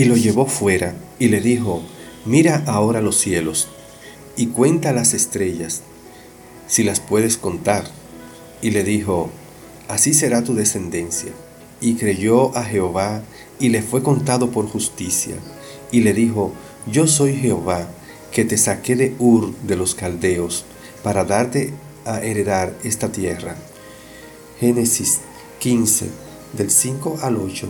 Y lo llevó fuera y le dijo, mira ahora los cielos y cuenta las estrellas, si las puedes contar. Y le dijo, así será tu descendencia. Y creyó a Jehová y le fue contado por justicia. Y le dijo, yo soy Jehová, que te saqué de Ur de los Caldeos, para darte a heredar esta tierra. Génesis 15, del 5 al 8.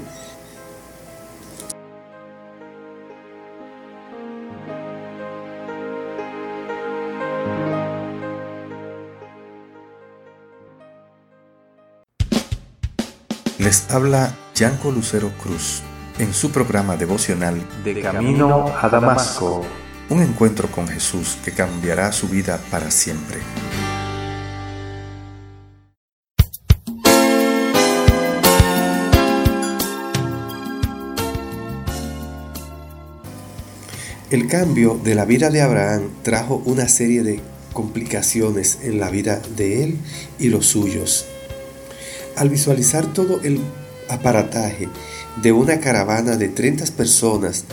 Les habla Yanco Lucero Cruz en su programa devocional De Camino a Damasco. Un encuentro con Jesús que cambiará su vida para siempre. El cambio de la vida de Abraham trajo una serie de complicaciones en la vida de él y los suyos. Al visualizar todo el aparataje de una caravana de 30 personas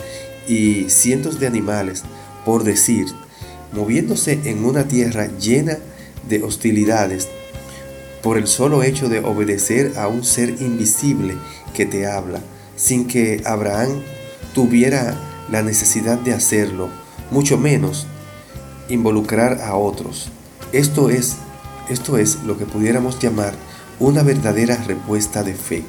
y cientos de animales, por decir, moviéndose en una tierra llena de hostilidades, por el solo hecho de obedecer a un ser invisible que te habla, sin que Abraham tuviera la necesidad de hacerlo, mucho menos involucrar a otros. Esto es, esto es lo que pudiéramos llamar una verdadera respuesta de fe.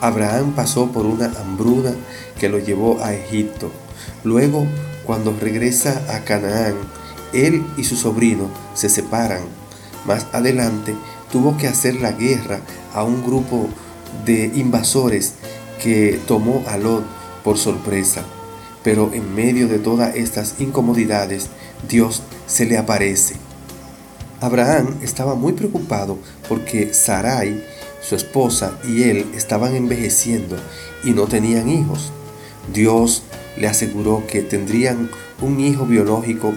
Abraham pasó por una hambruna que lo llevó a Egipto. Luego, cuando regresa a Canaán, él y su sobrino se separan. Más adelante, tuvo que hacer la guerra a un grupo de invasores que tomó a Lot por sorpresa. Pero en medio de todas estas incomodidades, Dios se le aparece Abraham estaba muy preocupado porque Sarai, su esposa, y él estaban envejeciendo y no tenían hijos. Dios le aseguró que tendrían un hijo biológico.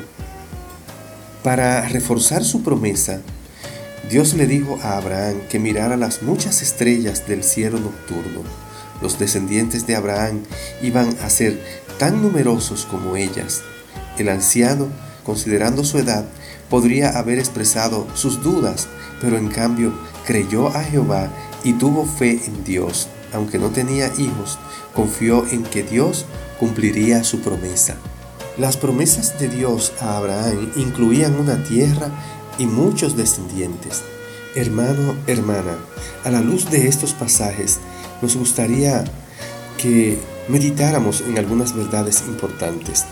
Para reforzar su promesa, Dios le dijo a Abraham que mirara las muchas estrellas del cielo nocturno. Los descendientes de Abraham iban a ser tan numerosos como ellas. El anciano, considerando su edad, podría haber expresado sus dudas, pero en cambio creyó a Jehová y tuvo fe en Dios. Aunque no tenía hijos, confió en que Dios cumpliría su promesa. Las promesas de Dios a Abraham incluían una tierra y muchos descendientes. Hermano, hermana, a la luz de estos pasajes, nos gustaría que meditáramos en algunas verdades importantes.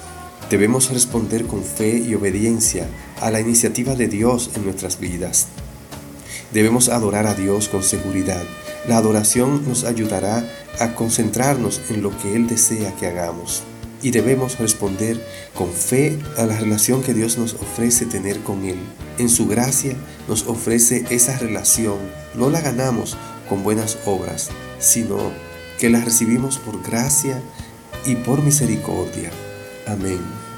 Debemos responder con fe y obediencia a la iniciativa de Dios en nuestras vidas. Debemos adorar a Dios con seguridad. La adoración nos ayudará a concentrarnos en lo que Él desea que hagamos. Y debemos responder con fe a la relación que Dios nos ofrece tener con Él. En su gracia nos ofrece esa relación. No la ganamos con buenas obras, sino que la recibimos por gracia y por misericordia. Amém.